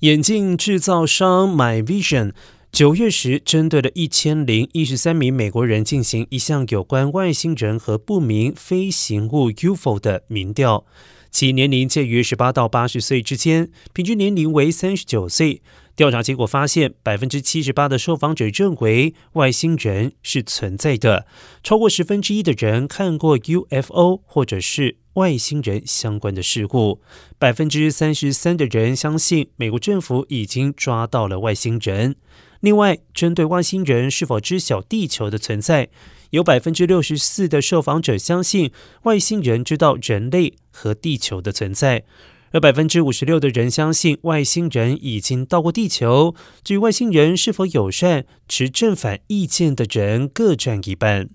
眼镜制造商 My Vision 九月时针对了一千零一十三名美国人进行一项有关外星人和不明飞行物 UFO 的民调，其年龄介于十八到八十岁之间，平均年龄为三十九岁。调查结果发现，百分之七十八的受访者认为外星人是存在的，超过十分之一的人看过 UFO 或者是外星人相关的事故。百分之三十三的人相信美国政府已经抓到了外星人。另外，针对外星人是否知晓地球的存在，有百分之六十四的受访者相信外星人知道人类和地球的存在。有百分之五十六的人相信外星人已经到过地球。至于外星人是否友善，持正反意见的人各占一半。